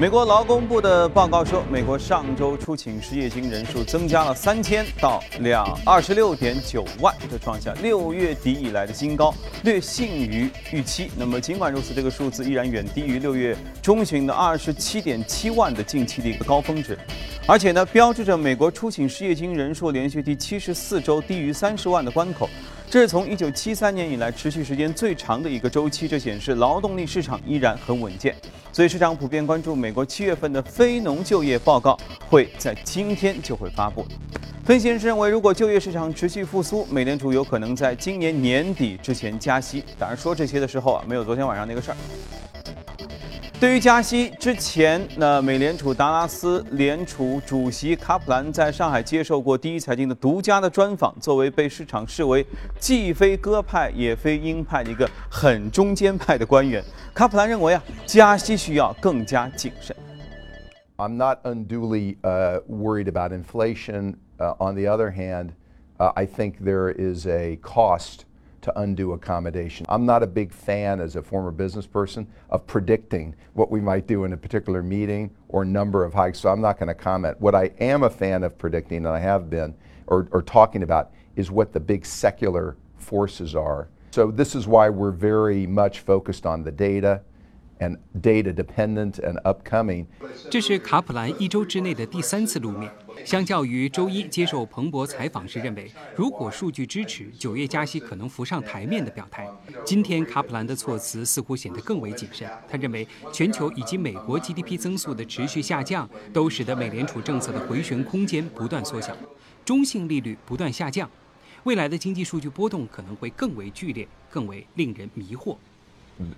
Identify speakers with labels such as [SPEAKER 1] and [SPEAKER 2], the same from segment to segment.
[SPEAKER 1] 美国劳工部的报告说，美国上周出请失业金人数增加了三千到两二十六点九万，这创下六月底以来的新高，略逊于预期。那么尽管如此，这个数字依然远低于六月中旬的二十七点七万的近期的一个高峰值，而且呢，标志着美国出请失业金人数连续第七十四周低于三十万的关口。这是从一九七三年以来持续时间最长的一个周期，这显示劳动力市场依然很稳健。所以市场普遍关注美国七月份的非农就业报告会在今天就会发布。分析人士认为，如果就业市场持续复苏，美联储有可能在今年年底之前加息。当然，说这些的时候啊，没有昨天晚上那个事儿。对于加息之前，那美联储达拉斯联储主席卡普兰在上海接受过第一财经的独家的专访。作为被市场视为既非鸽派也非鹰派的一个很中间派的官员，卡普兰认为啊，加息需要更加谨慎。
[SPEAKER 2] I'm not unduly uh, worried about inflation. Uh, on the other hand, I think there is a cost to undue accommodation. I'm not a big fan, as a former business person, of predicting what we might do in a particular meeting or number of hikes, so I'm not going to comment. What I am a fan of predicting, and I have been, or, or talking about, is what the big secular forces are. So this is why we're very much focused on the data and data dependent and upcoming.
[SPEAKER 3] 这是卡普兰一周之内的第三次露面。相较于周一接受彭博采访时认为，如果数据支持九月加息可能浮上台面的表态，今天卡普兰的措辞似乎显得更为谨慎。他认为，全球以及美国 GDP 增速的持续下降，都使得美联储政策的回旋空间不断缩小，中性利率不断下降，未来的经济数据波动可能会更为剧烈，更为令人迷惑。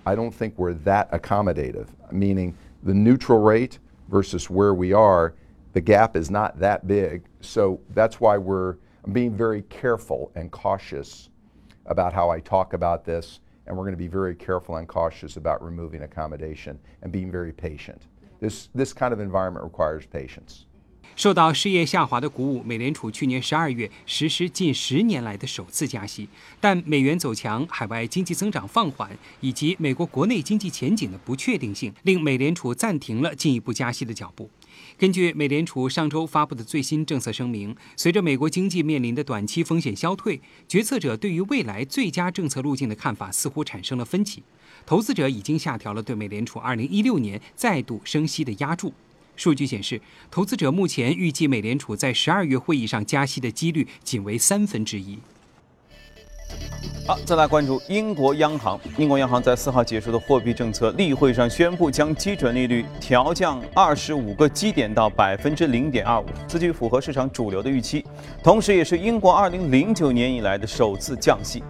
[SPEAKER 2] I don't think we're that accommodative, meaning the neutral rate versus where we are the gap is not that big. So that's why we're being very careful and cautious about how I talk about this. And we're going to be very careful and cautious about removing accommodation and being very patient. This, this kind of environment requires patience.
[SPEAKER 3] 受到失业下滑的鼓舞，美联储去年十二月实施近十年来的首次加息，但美元走强、海外经济增长放缓以及美国国内经济前景的不确定性，令美联储暂停了进一步加息的脚步。根据美联储上周发布的最新政策声明，随着美国经济面临的短期风险消退，决策者对于未来最佳政策路径的看法似乎产生了分歧。投资者已经下调了对美联储2016年再度升息的压注。数据显示，投资者目前预计美联储在十二月会议上加息的几率仅为三分之一。
[SPEAKER 1] 好，再来关注英国央行。英国央行在四号结束的货币政策例会上宣布，将基准利率调降二十五个基点到百分之零点二五，此举符合市场主流的预期，同时也是英国二零零九年以来的首次降息。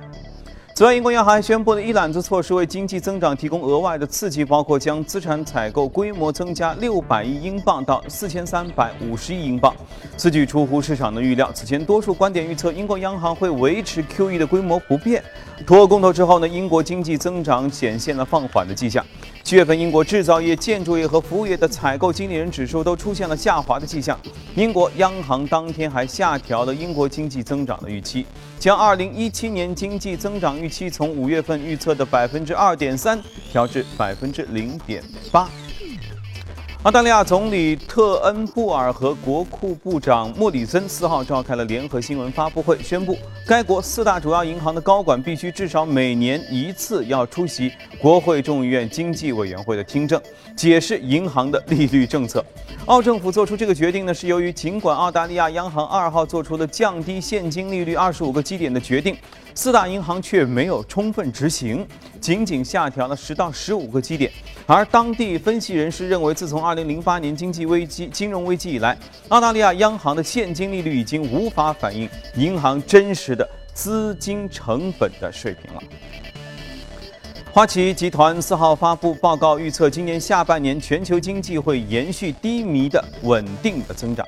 [SPEAKER 1] 此外，英国央行还宣布了一揽子措施，为经济增长提供额外的刺激，包括将资产采购规模增加六百亿英镑到四千三百五十亿英镑。此举出乎市场的预料。此前，多数观点预测英国央行会维持 QE 的规模不变。脱欧公投之后呢，英国经济增长显现了放缓的迹象。七月份，英国制造业、建筑业和服务业的采购经理人指数都出现了下滑的迹象。英国央行当天还下调了英国经济增长的预期，将二零一七年经济增长预期从五月份预测的百分之二点三调至百分之零点八。澳大利亚总理特恩布尔和国库部长莫里森四号召开了联合新闻发布会，宣布该国四大主要银行的高管必须至少每年一次要出席国会众议院经济委员会的听证，解释银行的利率政策。澳政府做出这个决定呢，是由于尽管澳大利亚央行二号做出了降低现金利率二十五个基点的决定。四大银行却没有充分执行，仅仅下调了十到十五个基点。而当地分析人士认为，自从二零零八年经济危机、金融危机以来，澳大利亚央行的现金利率已经无法反映银行真实的资金成本的水平了。花旗集团四号发布报告，预测今年下半年全球经济会延续低迷的稳定的增长。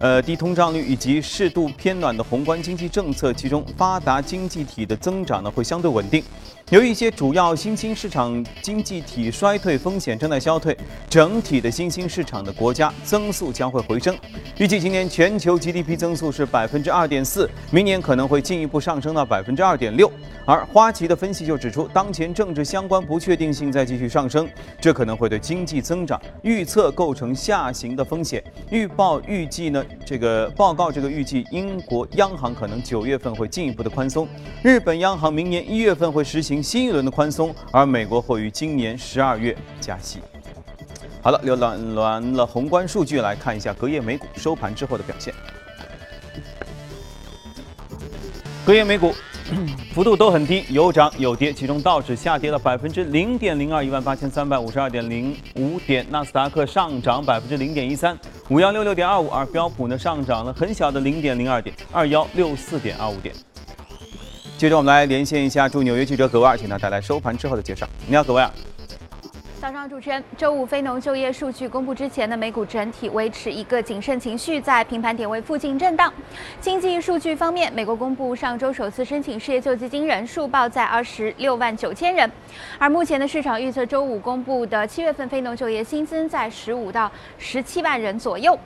[SPEAKER 1] 呃，低通胀率以及适度偏暖的宏观经济政策，其中发达经济体的增长呢会相对稳定。由于一些主要新兴市场经济体衰退风险正在消退，整体的新兴市场的国家增速将会回升。预计今年全球 GDP 增速是百分之二点四，明年可能会进一步上升到百分之二点六。而花旗的分析就指出，当前政治相关不确定性在继续上升，这可能会对经济增长预测构成下行的风险。预报预计呢，这个报告这个预计英国央行可能九月份会进一步的宽松，日本央行明年一月份会实行新一轮的宽松，而美国会于今年十二月加息。好了，浏览完了宏观数据，来看一下隔夜美股收盘之后的表现。隔夜美股。幅度都很低，有涨有跌，其中道指下跌了百分之零点零二，一万八千三百五十二点零五点；纳斯达克上涨百分之零点一三，五幺六六点二五；而标普呢上涨了很小的零点零二点，二幺六四点二五点。接着我们来连线一下驻纽约记者葛维尔，请他带来收盘之后的介绍。你好，葛维尔。
[SPEAKER 4] 早上，主持人，周五非农就业数据公布之前呢，美股整体维持一个谨慎情绪，在平盘点位附近震荡。经济数据方面，美国公布上周首次申请失业救济金人数报在二十六万九千人，而目前的市场预测周五公布的七月份非农就业新增在十五到十七万人左右。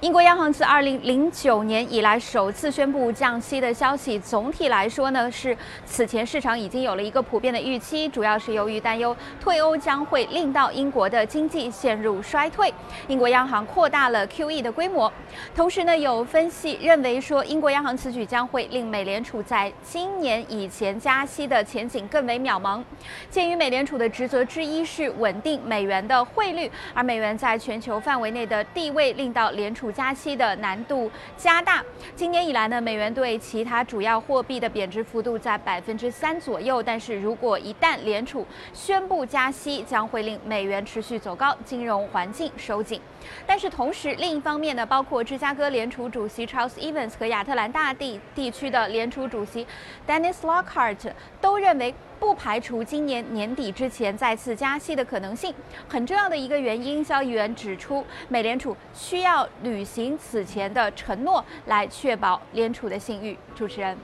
[SPEAKER 4] 英国央行自二零零九年以来首次宣布降息的消息，总体来说呢，是此前市场已经有了一个普遍的预期，主要是由于担忧退欧将会令到英国的经济陷入衰退。英国央行扩大了 QE 的规模，同时呢，有分析认为说，英国央行此举将会令美联储在今年以前加息的前景更为渺茫。鉴于美联储的职责之一是稳定美元的汇率，而美元在全球范围内的地位令到联储加息的难度加大。今年以来呢，美元对其他主要货币的贬值幅度在百分之三左右。但是如果一旦联储宣布加息，将会令美元持续走高，金融环境收紧。但是同时，另一方面呢，包括芝加哥联储主席 Charles Evans 和亚特兰大地地区的联储主席 Dennis Lockhart 都认为。不排除今年年底之前再次加息的可能性。很重要的一个原因，交易员指出，美联储需要履行此前的承诺，来确保联储的信誉。主持人，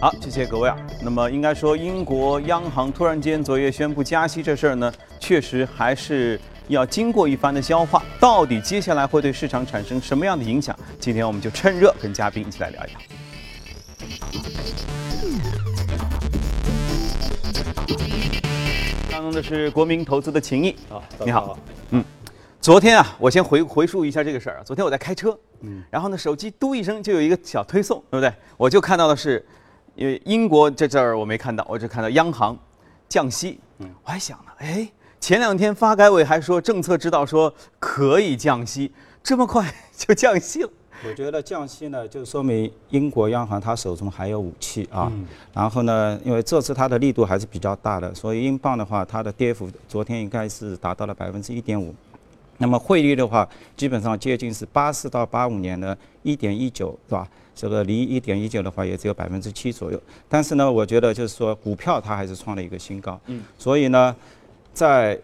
[SPEAKER 1] 好，谢谢各位啊。那么，应该说，英国央行突然间昨夜宣布加息这事儿呢，确实还是要经过一番的消化。到底接下来会对市场产生什么样的影响？今天我们就趁热跟嘉宾一起来聊一聊。当的是国民投资的情谊。啊，你好，嗯，昨天啊，我先回回述一下这个事儿啊。昨天我在开车，嗯，然后呢，手机嘟一声就有一个小推送，对不对？我就看到的是，因为英国这这儿我没看到，我只看到央行降息，嗯，我还想呢，哎，前两天发改委还说政策指导说可以降息，这么快 就降息了。
[SPEAKER 5] 我觉得降息呢，就说明英国央行它手中还有武器啊。然后呢，因为这次它的力度还是比较大的，所以英镑的话，它的跌幅昨天应该是达到了百分之一点五。那么汇率的话，基本上接近是八四到八五年的一点一九，是吧？这个离一点一九的话也只有百分之七左右。但是呢，我觉得就是说股票它还是创了一个新高。嗯。所以呢，在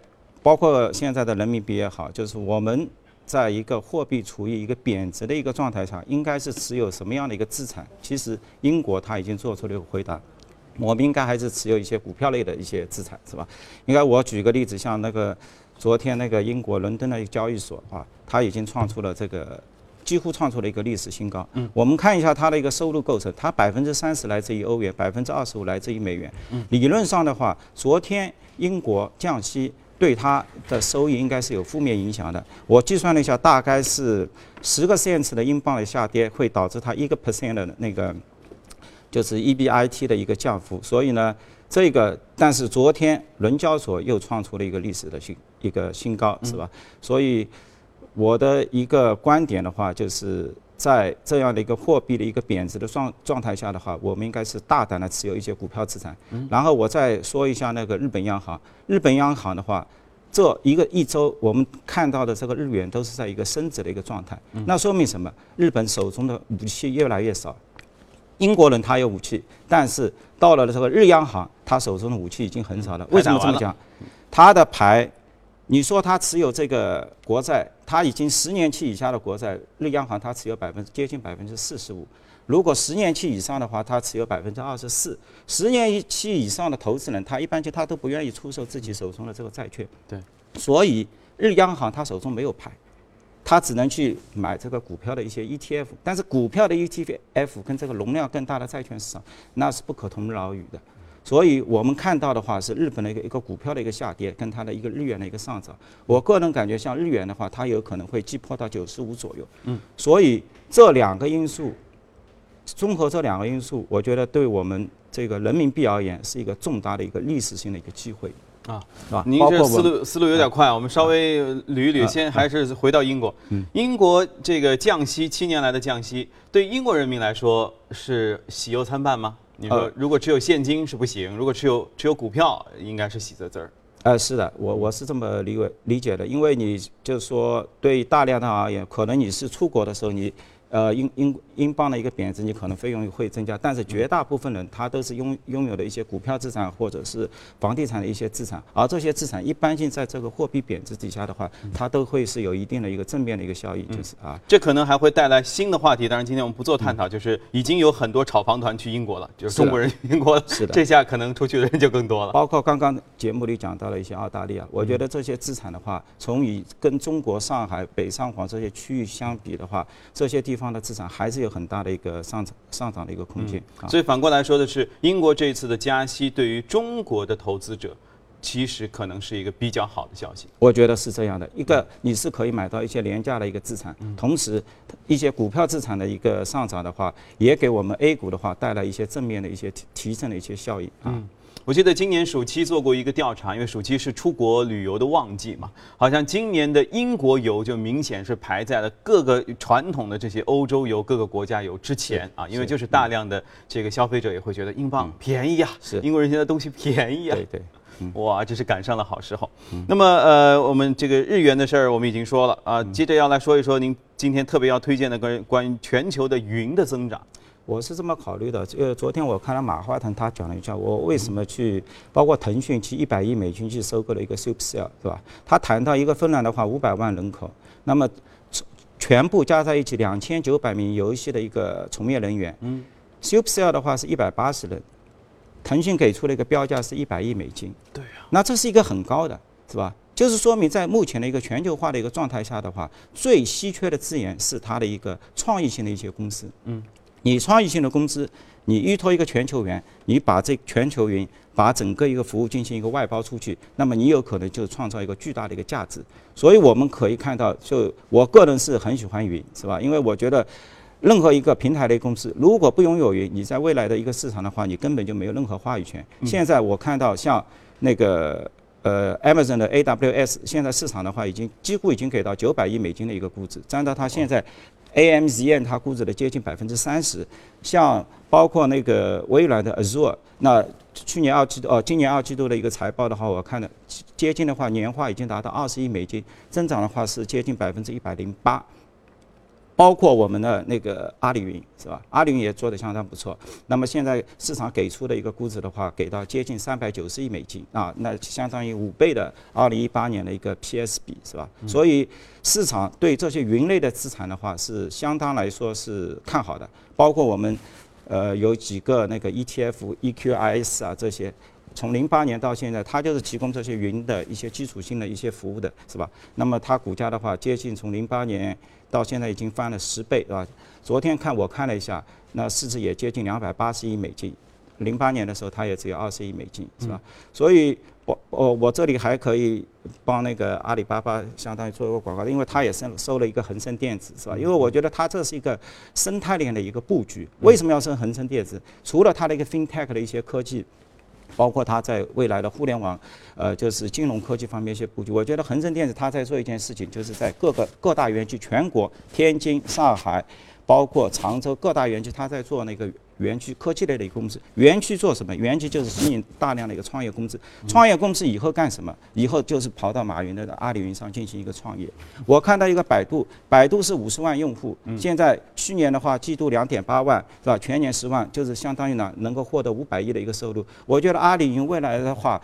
[SPEAKER 5] 包括现在的人民币也好，就是我们。在一个货币处于一个贬值的一个状态下，应该是持有什么样的一个资产？其实英国它已经做出了一个回答，我们应该还是持有一些股票类的一些资产，是吧？应该我举个例子，像那个昨天那个英国伦敦的一个交易所啊，它已经创出了这个几乎创出了一个历史新高。嗯。我们看一下它的一个收入构成，它百分之三十来自于欧元，百分之二十五来自于美元。嗯。理论上的话，昨天英国降息。对它的收益应该是有负面影响的。我计算了一下，大概是十个 cents 的英镑的下跌，会导致它一个 percent 的那个就是 EBIT 的一个降幅。所以呢，这个但是昨天伦交所又创出了一个历史的新一个新高，是吧？所以我的一个观点的话，就是。在这样的一个货币的一个贬值的状状态下的话，我们应该是大胆的持有一些股票资产。然后我再说一下那个日本央行。日本央行的话，这一个一周我们看到的这个日元都是在一个升值的一个状态。那说明什么？日本手中的武器越来越少。英国人他有武器，但是到了这个日央行，他手中的武器已经很少了。为什么这么讲？他的牌。你说他持有这个国债，他已经十年期以下的国债，日央行它持有百分之接近百分之四十五。如果十年期以上的话，它持有百分之二十四。十年期以上的投资人，他一般就他都不愿意出售自己手中的这个债券。
[SPEAKER 1] 对。
[SPEAKER 5] 所以日央行他手中没有牌，他只能去买这个股票的一些 ETF，但是股票的 ETF 跟这个容量更大的债券市场那是不可同日而语的。所以我们看到的话是日本的一个一个股票的一个下跌，跟它的一个日元的一个上涨。我个人感觉，像日元的话，它有可能会击破到九十五左右。嗯，所以这两个因素，综合这两个因素，我觉得对我们这个人民币而言是一个重大的一个历史性的一个机会。
[SPEAKER 1] 啊，
[SPEAKER 5] 是吧？
[SPEAKER 1] 您这思路思路有点快，我们稍微捋一捋，先还是回到英国。英国这个降息七年来的降息，对英国人民来说是喜忧参半吗？你说，如果持有现金是不行，如果持有持有股票，应该是喜滋滋儿。
[SPEAKER 5] 呃，是的，我我是这么理解理解的，因为你就是说，对大量的而言，可能你是出国的时候你。呃，英英英镑的一个贬值，你可能费用会增加，但是绝大部分人他都是拥拥有的一些股票资产或者是房地产的一些资产，而这些资产一般性在这个货币贬值底下的话，它都会是有一定的一个正面的一个效益，就是啊，
[SPEAKER 1] 这可能还会带来新的话题。当然，今天我们不做探讨，就是已经有很多炒房团去英国了，就是中国人去英国了，
[SPEAKER 5] 是的，
[SPEAKER 1] 这下可能出去的人就更多了。
[SPEAKER 5] 包括刚刚节目里讲到了一些澳大利亚，我觉得这些资产的话，从以跟中国上海、北上广这些区域相比的话，这些地方的资产还是有很大的一个上涨上涨的一个空间，
[SPEAKER 1] 所以反过来说的是，英国这一次的加息对于中国的投资者，其实可能是一个比较好的消息。
[SPEAKER 5] 我觉得是这样的，一个你是可以买到一些廉价的一个资产，同时一些股票资产的一个上涨的话，也给我们 A 股的话带来一些正面的一些提提升的一些效益啊。
[SPEAKER 1] 我记得今年暑期做过一个调查，因为暑期是出国旅游的旺季嘛，好像今年的英国游就明显是排在了各个传统的这些欧洲游、各个国家游之前啊，因为就是大量的这个消费者也会觉得英镑便宜啊，
[SPEAKER 5] 是
[SPEAKER 1] 英国人现在东西便宜啊，
[SPEAKER 5] 对对，
[SPEAKER 1] 哇，这是赶上了好时候。那么呃，我们这个日元的事儿我们已经说了啊，接着要来说一说您今天特别要推荐的关关于全球的云的增长。
[SPEAKER 5] 我是这么考虑的，这个昨天我看了马化腾他讲了一下，我为什么去，包括腾讯去一百亿美金去收购了一个 Supercell，是吧？他谈到一个芬兰的话，五百万人口，那么全部加在一起两千九百名游戏的一个从业人员，嗯，Supercell 的话是一百八十人，腾讯给出了一个标价是一百亿美金，
[SPEAKER 1] 对啊，
[SPEAKER 5] 那这是一个很高的，是吧？就是说明在目前的一个全球化的一个状态下的话，最稀缺的资源是它的一个创意性的一些公司，嗯。你创意性的公司，你依托一个全球云，你把这全球云把整个一个服务进行一个外包出去，那么你有可能就创造一个巨大的一个价值。所以我们可以看到，就我个人是很喜欢云，是吧？因为我觉得，任何一个平台类公司，如果不拥有云，你在未来的一个市场的话，你根本就没有任何话语权。现在我看到像那个呃 Amazon 的 AWS，现在市场的话已经几乎已经给到九百亿美金的一个估值，占到它现在。AMZN 它估值的接近百分之三十，像包括那个微软的 Azure，那去年二季度哦，今年二季度的一个财报的话，我看了接近的话年化已经达到二十亿美金，增长的话是接近百分之一百零八。包括我们的那个阿里云是吧？阿里云也做得相当不错。那么现在市场给出的一个估值的话，给到接近三百九十亿美金啊，那相当于五倍的二零一八年的一个 PS 比是吧？所以市场对这些云类的资产的话是相当来说是看好的。包括我们呃有几个那个 ETF、EQIS 啊这些，从零八年到现在，它就是提供这些云的一些基础性的一些服务的是吧？那么它股价的话，接近从零八年。到现在已经翻了十倍，是吧？昨天看我看了一下，那市值也接近两百八十亿美金。零八年的时候，它也只有二十亿美金，是吧？所以，我我我这里还可以帮那个阿里巴巴相当于做一个广告，因为它也收收了一个恒生电子，是吧？因为我觉得它这是一个生态链的一个布局。为什么要升恒生电子？除了它的一个 FinTech 的一些科技。包括它在未来的互联网，呃，就是金融科技方面一些布局。我觉得恒生电子它在做一件事情，就是在各个各大园区，全国天津、上海，包括常州各大园区，它在做那个。园区科技类的一个公司，园区做什么？园区就是吸引大量的一个创业公司。创业公司以后干什么？以后就是跑到马云的阿里云上进行一个创业。我看到一个百度，百度是五十万用户，现在去年的话季度两点八万，是吧？全年十万，就是相当于呢能够获得五百亿的一个收入。我觉得阿里云未来的话，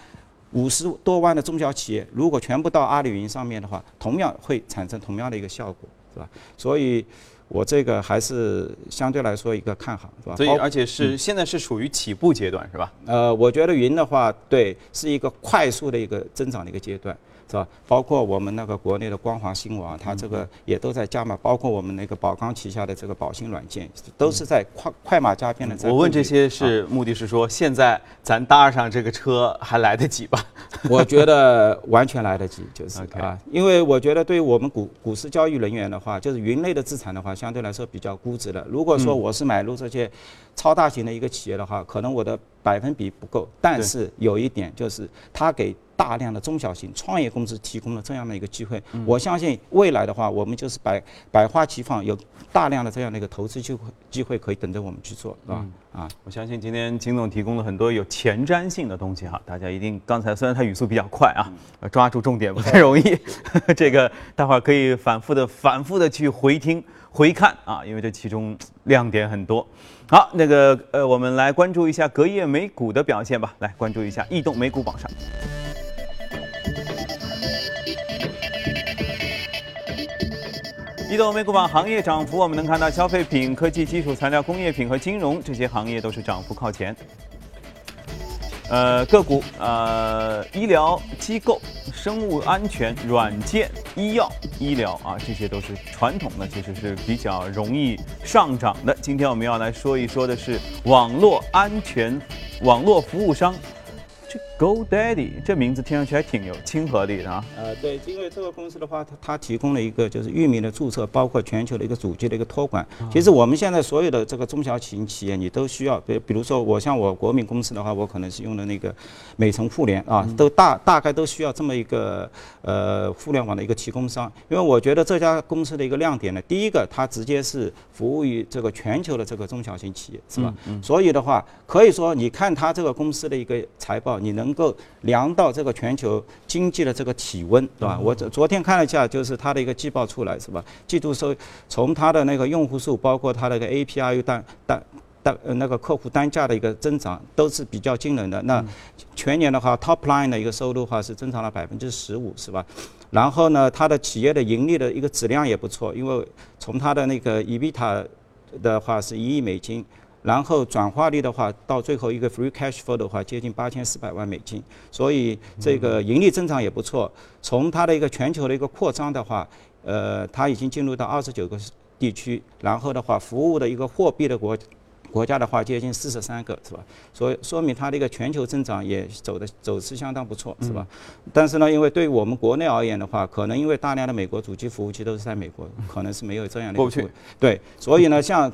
[SPEAKER 5] 五十多万的中小企业如果全部到阿里云上面的话，同样会产生同样的一个效果，是吧？所以。我这个还是相对来说一个看好，是吧？
[SPEAKER 1] 所以而且是现在是属于起步阶段，是吧？
[SPEAKER 5] 呃，我觉得云的话，对，是一个快速的一个增长的一个阶段。是吧？包括我们那个国内的光华新网，它这个也都在加码。包括我们那个宝钢旗下的这个宝兴软件，都是在快快马加鞭的在。
[SPEAKER 1] 我问这些是目的是说，现在咱搭上这个车还来得及吧？
[SPEAKER 5] 我觉得完全来得及，就是啊，因为我觉得对于我们股股市交易人员的话，就是云类的资产的话，相对来说比较估值的。如果说我是买入这些超大型的一个企业的话，可能我的百分比不够。但是有一点就是，它给。大量的中小型创业公司提供了这样的一个机会，我相信未来的话，我们就是百百花齐放，有大量的这样的一个投资机会机会可以等着我们去做，是吧？
[SPEAKER 1] 啊，我相信今天金总提供了很多有前瞻性的东西哈，大家一定刚才虽然他语速比较快啊，抓住重点不太容易，这个待会儿可以反复的反复的去回听回看啊，因为这其中亮点很多。好，那个呃，我们来关注一下隔夜美股的表现吧，来关注一下异动美股榜上。移动美股榜行业涨幅，我们能看到消费品、科技、基础材料、工业品和金融这些行业都是涨幅靠前。呃，个股呃，医疗机构、生物安全、软件、医药、医疗啊，这些都是传统的，其实是比较容易上涨的。今天我们要来说一说的是网络安全、网络服务商。这 GoDaddy 这名字听上去还挺有亲和力的啊。
[SPEAKER 5] 呃，对，因为这个公司的话，它它提供了一个就是域名的注册，包括全球的一个主机的一个托管。其实我们现在所有的这个中小型企业，你都需要，比比如说我像我国民公司的话，我可能是用的那个美城互联啊，都大大概都需要这么一个呃互联网的一个提供商。因为我觉得这家公司的一个亮点呢，第一个它直接是服务于这个全球的这个中小型企业，是吧？所以的话，可以说你看它这个公司的一个财报。你能够量到这个全球经济的这个体温，对吧？我昨昨天看了一下，就是它的一个季报出来，是吧？季度收从它的那个用户数，包括它那个 API 单单单那个客户单价的一个增长，都是比较惊人的。那全年的话，Top line 的一个收入的话是增长了百分之十五，是吧？然后呢，它的企业的盈利的一个质量也不错，因为从它的那个 EBITDA 的话是一亿美金。然后转化率的话，到最后一个 free cash flow 的话，接近八千四百万美金，所以这个盈利增长也不错。从它的一个全球的一个扩张的话，呃，它已经进入到二十九个地区，然后的话，服务的一个货币的国国家的话，接近四十三个，是吧？所以说明它的一个全球增长也走的走势相当不错，是吧？但是呢，因为对于我们国内而言的话，可能因为大量的美国主机服务器都是在美国，可能是没有这样的
[SPEAKER 1] 过去。
[SPEAKER 5] 对，所以呢，像。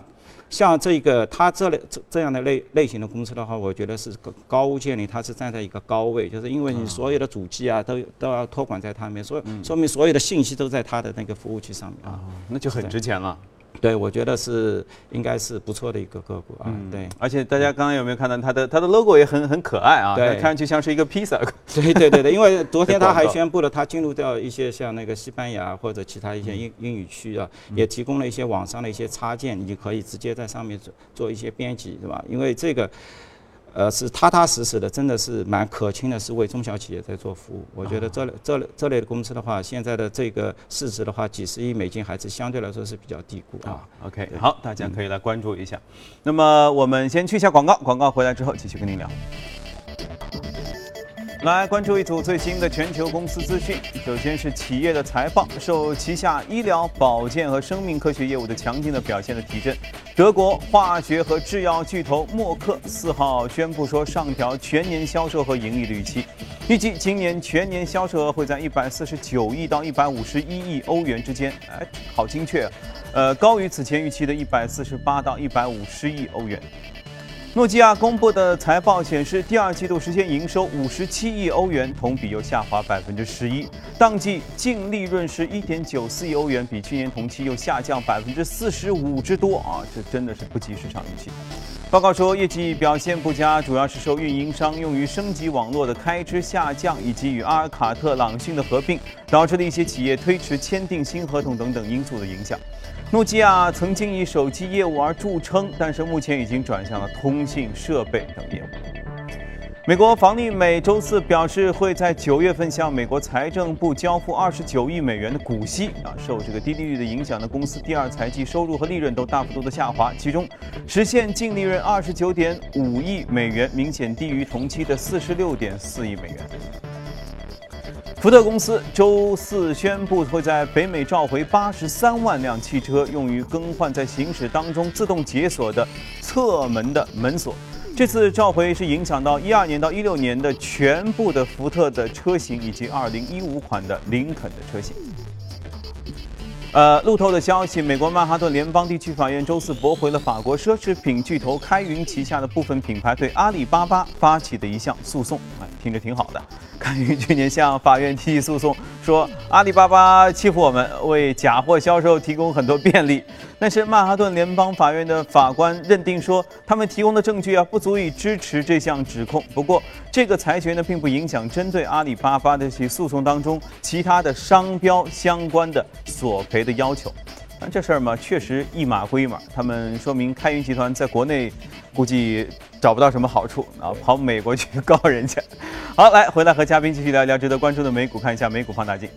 [SPEAKER 5] 像这个它这类这这样的类类型的公司的话，我觉得是高高屋建瓴，它是站在一个高位，就是因为你所有的主机啊都都要托管在它面，所说明所有的信息都在它的那个服务器上面啊，
[SPEAKER 1] 那就很值钱了。
[SPEAKER 5] 对，我觉得是应该是不错的一个个股啊。对，
[SPEAKER 1] 而且大家刚刚有没有看到它的它的 logo 也很很可爱啊？
[SPEAKER 5] 对，
[SPEAKER 1] 看上去像是一个披萨。
[SPEAKER 5] 对对对对，因为昨天他还宣布了，他进入到一些像那个西班牙或者其他一些英英语区啊，也提供了一些网上的一些插件，你可以直接在上面做做一些编辑，是吧？因为这个。呃，是踏踏实实的，真的是蛮可亲的，是为中小企业在做服务。我觉得这类这类这类的公司的话，现在的这个市值的话，几十亿美金还是相对来说是比较低估啊。
[SPEAKER 1] OK，好，大家可以来关注一下。那么我们先去一下广告，广告回来之后继续跟您聊。来关注一组最新的全球公司资讯。首先是企业的财报，受旗下医疗保健和生命科学业务的强劲的表现的提振，德国化学和制药巨头默克四号宣布说上调全年销售和盈利的预期，预计今年全年销售额会在一百四十九亿到一百五十一亿欧元之间。哎，好精确，呃，高于此前预期的一百四十八到一百五十亿欧元。诺基亚公布的财报显示，第二季度实现营收五十七亿欧元，同比又下滑百分之十一，当季净利润是一点九四亿欧元，比去年同期又下降百分之四十五之多啊！这真的是不及市场预期。报告说，业绩表现不佳，主要是受运营商用于升级网络的开支下降，以及与阿尔卡特朗讯的合并，导致了一些企业推迟签订新合同等等因素的影响。诺基亚曾经以手机业务而著称，但是目前已经转向了通信设备等业务。美国房利美周四表示，会在九月份向美国财政部交付二十九亿美元的股息。啊，受这个低利率的影响呢，公司第二财季收入和利润都大幅度的下滑，其中实现净利润二十九点五亿美元，明显低于同期的四十六点四亿美元。福特公司周四宣布，会在北美召回八十三万辆汽车，用于更换在行驶当中自动解锁的侧门的门锁。这次召回是影响到一二年到一六年的全部的福特的车型，以及二零一五款的林肯的车型。呃，路透的消息，美国曼哈顿联邦地区法院周四驳回了法国奢侈品巨头开云旗下的部分品牌对阿里巴巴发起的一项诉讼。哎，听着挺好的。开云去年向法院提起诉讼，说阿里巴巴欺负我们，为假货销售提供很多便利。但是曼哈顿联邦法院的法官认定说，他们提供的证据啊不足以支持这项指控。不过，这个裁决呢并不影响针对阿里巴巴的起诉讼当中其他的商标相关的索赔的要求。但这事儿嘛，确实一码归一码。他们说明开云集团在国内估计找不到什么好处啊，跑美国去告人家。好，来回来和嘉宾继续聊一聊值得关注的美股，看一下美股放大镜。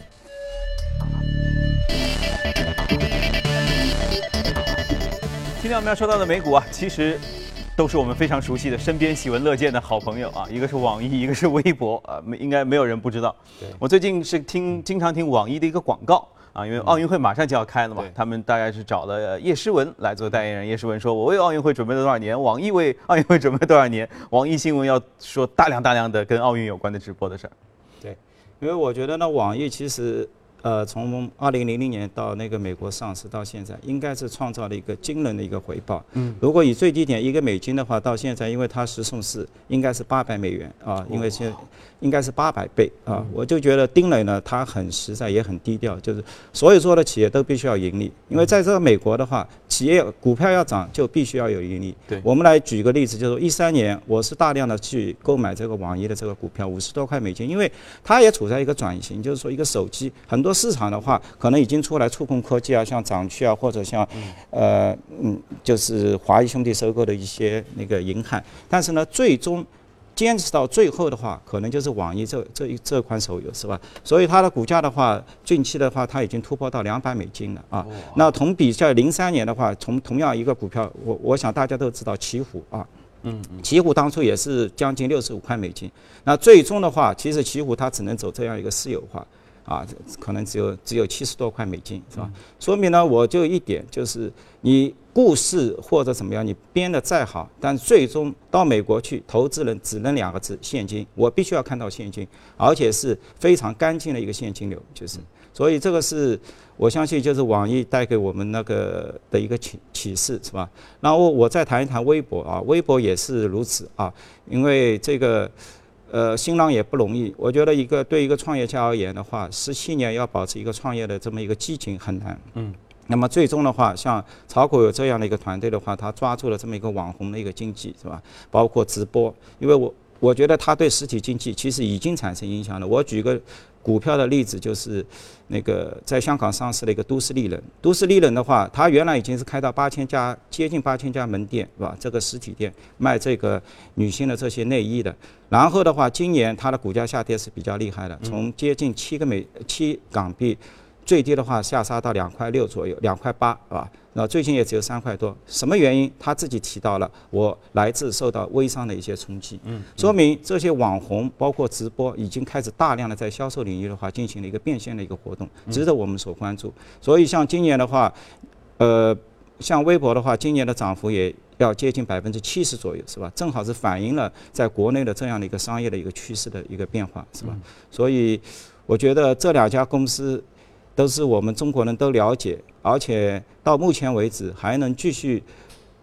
[SPEAKER 1] 今天我们要说到的美股啊，其实都是我们非常熟悉的、身边喜闻乐见的好朋友啊。一个是网易，一个是微博啊，没应该没有人不知道。我最近是听经常听网易的一个广告啊，因为奥运会马上就要开了嘛，他们大概是找了叶诗文来做代言人。叶诗文说：“我为奥运会准备了多少年，网易为奥运会准备了多少年，网易新闻要说大量大量的跟奥运有关的直播的事儿。”
[SPEAKER 5] 对，因为我觉得呢，网易其实。呃，从二零零零年到那个美国上市到现在，应该是创造了一个惊人的一个回报。嗯，如果以最低点一个美金的话，到现在，因为它是送四应该是八百美元啊，因为现应该是八百倍啊。我就觉得丁磊呢，他很实在也很低调，就是所有做的企业都必须要盈利，因为在这个美国的话，企业股票要涨就必须要有盈利。
[SPEAKER 1] 对，
[SPEAKER 5] 我们来举个例子，就是一三年我是大量的去购买这个网易的这个股票，五十多块美金，因为它也处在一个转型，就是说一个手机很多。市场的话，可能已经出来触控科技啊，像掌趣啊，或者像，呃，嗯，就是华谊兄弟收购的一些那个银汉，但是呢，最终坚持到最后的话，可能就是网易这这一这款手游是吧？所以它的股价的话，近期的话，它已经突破到两百美金了啊。那同比在零三年的话，从同样一个股票，我我想大家都知道奇虎啊，嗯，奇虎当初也是将近六十五块美金，那最终的话，其实奇虎它只能走这样一个私有化。啊，可能只有只有七十多块美金，是吧？说明呢，我就一点，就是你故事或者怎么样，你编的再好，但最终到美国去，投资人只能两个字：现金。我必须要看到现金，而且是非常干净的一个现金流，就是。所以这个是我相信，就是网易带给我们那个的一个启启示，是吧？然后我再谈一谈微博啊，微博也是如此啊，因为这个。呃，新浪也不容易。我觉得一个对一个创业家而言的话，十七年要保持一个创业的这么一个激情很难。嗯。那么最终的话，像炒股有这样的一个团队的话，他抓住了这么一个网红的一个经济，是吧？包括直播，因为我我觉得他对实体经济其实已经产生影响了。我举个。股票的例子就是，那个在香港上市的一个都市丽人。都市丽人的话，它原来已经是开到八千家，接近八千家门店，是吧？这个实体店卖这个女性的这些内衣的。然后的话，今年它的股价下跌是比较厉害的，从接近七个美七港币。最低的话下杀到两块六左右，两块八，是吧？那最近也只有三块多。什么原因？他自己提到了，我来自受到微商的一些冲击。嗯，说明这些网红包括直播已经开始大量的在销售领域的话进行了一个变现的一个活动，值得我们所关注。所以像今年的话，呃，像微博的话，今年的涨幅也要接近百分之七十左右，是吧？正好是反映了在国内的这样的一个商业的一个趋势的一个变化，是吧？所以我觉得这两家公司。都是我们中国人都了解，而且到目前为止还能继续，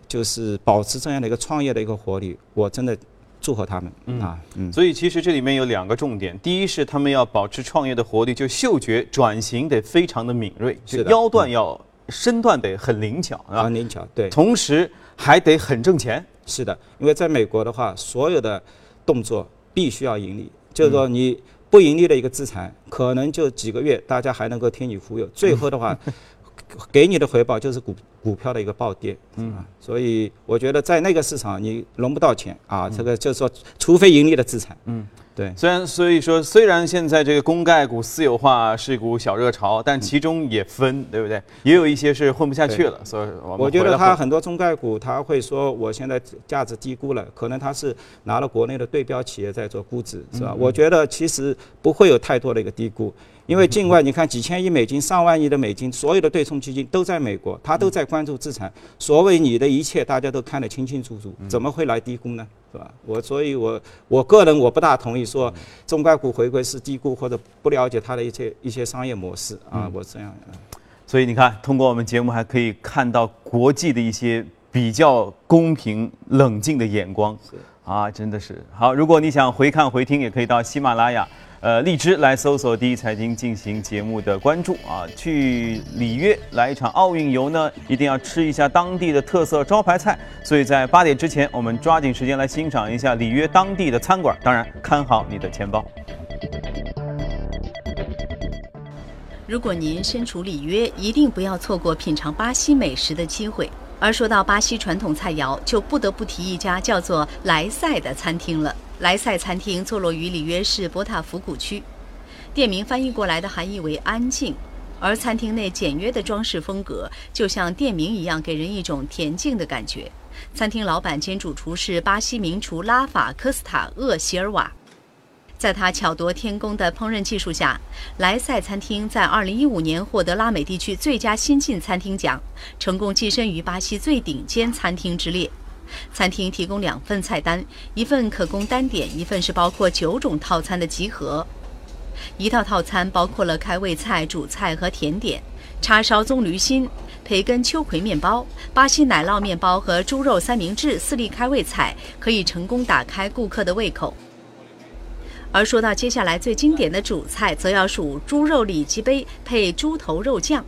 [SPEAKER 5] 就是保持这样的一个创业的一个活力，我真的祝贺他们嗯啊！
[SPEAKER 1] 嗯，所以其实这里面有两个重点，第一是他们要保持创业的活力，就嗅觉转型得非常的敏锐，腰段要身段得很灵巧
[SPEAKER 5] 啊，很灵巧，对，
[SPEAKER 1] 同时还得很挣钱。
[SPEAKER 5] 是的，因为在美国的话，所有的动作必须要盈利，就是说你。不盈利的一个资产，可能就几个月，大家还能够听你忽悠，最后的话，给你的回报就是股股股票的一个暴跌，嗯，所以我觉得在那个市场你融不到钱啊，这个就是说，除非盈利的资产，嗯。对，
[SPEAKER 1] 虽然所以说，虽然现在这个公盖股私有化是一股小热潮，但其中也分，对不对？也有一些是混不下去了，所以
[SPEAKER 5] 我觉得他很多中概股他会说，我现在价值低估了，可能他是拿了国内的对标企业在做估值，是吧？我觉得其实不会有太多的一个低估。因为境外你看几千亿美金、上万亿的美金，所有的对冲基金都在美国，它都在关注资产。所谓你的一切，大家都看得清清楚楚，怎么会来低估呢？是吧？我所以，我我个人我不大同意说中概股回归是低估或者不了解它的一些一些商业模式啊，我这样。
[SPEAKER 1] 所以你看，通过我们节目还可以看到国际的一些比较公平冷静的眼光啊，真的是好。如果你想回看回听，也可以到喜马拉雅。呃，荔枝来搜索第一财经进行节目的关注啊，去里约来一场奥运游呢，一定要吃一下当地的特色招牌菜。所以在八点之前，我们抓紧时间来欣赏一下里约当地的餐馆。当然，看好你的钱包。
[SPEAKER 6] 如果您身处里约，一定不要错过品尝巴西美食的机会。而说到巴西传统菜肴，就不得不提一家叫做莱塞的餐厅了。莱塞餐厅坐落于里约市博塔福谷区，店名翻译过来的含义为“安静”，而餐厅内简约的装饰风格，就像店名一样，给人一种恬静的感觉。餐厅老板兼主厨是巴西名厨拉法科斯塔厄席尔瓦，在他巧夺天工的烹饪技术下，莱塞餐厅在2015年获得拉美地区最佳新晋餐厅奖，成功跻身于巴西最顶尖餐厅之列。餐厅提供两份菜单，一份可供单点，一份是包括九种套餐的集合。一套套餐包括了开胃菜、主菜和甜点，叉烧棕榈心、培根秋葵面包、巴西奶酪面包和猪肉三明治四粒开胃菜，可以成功打开顾客的胃口。而说到接下来最经典的主菜，则要数猪肉里脊杯配猪头肉酱。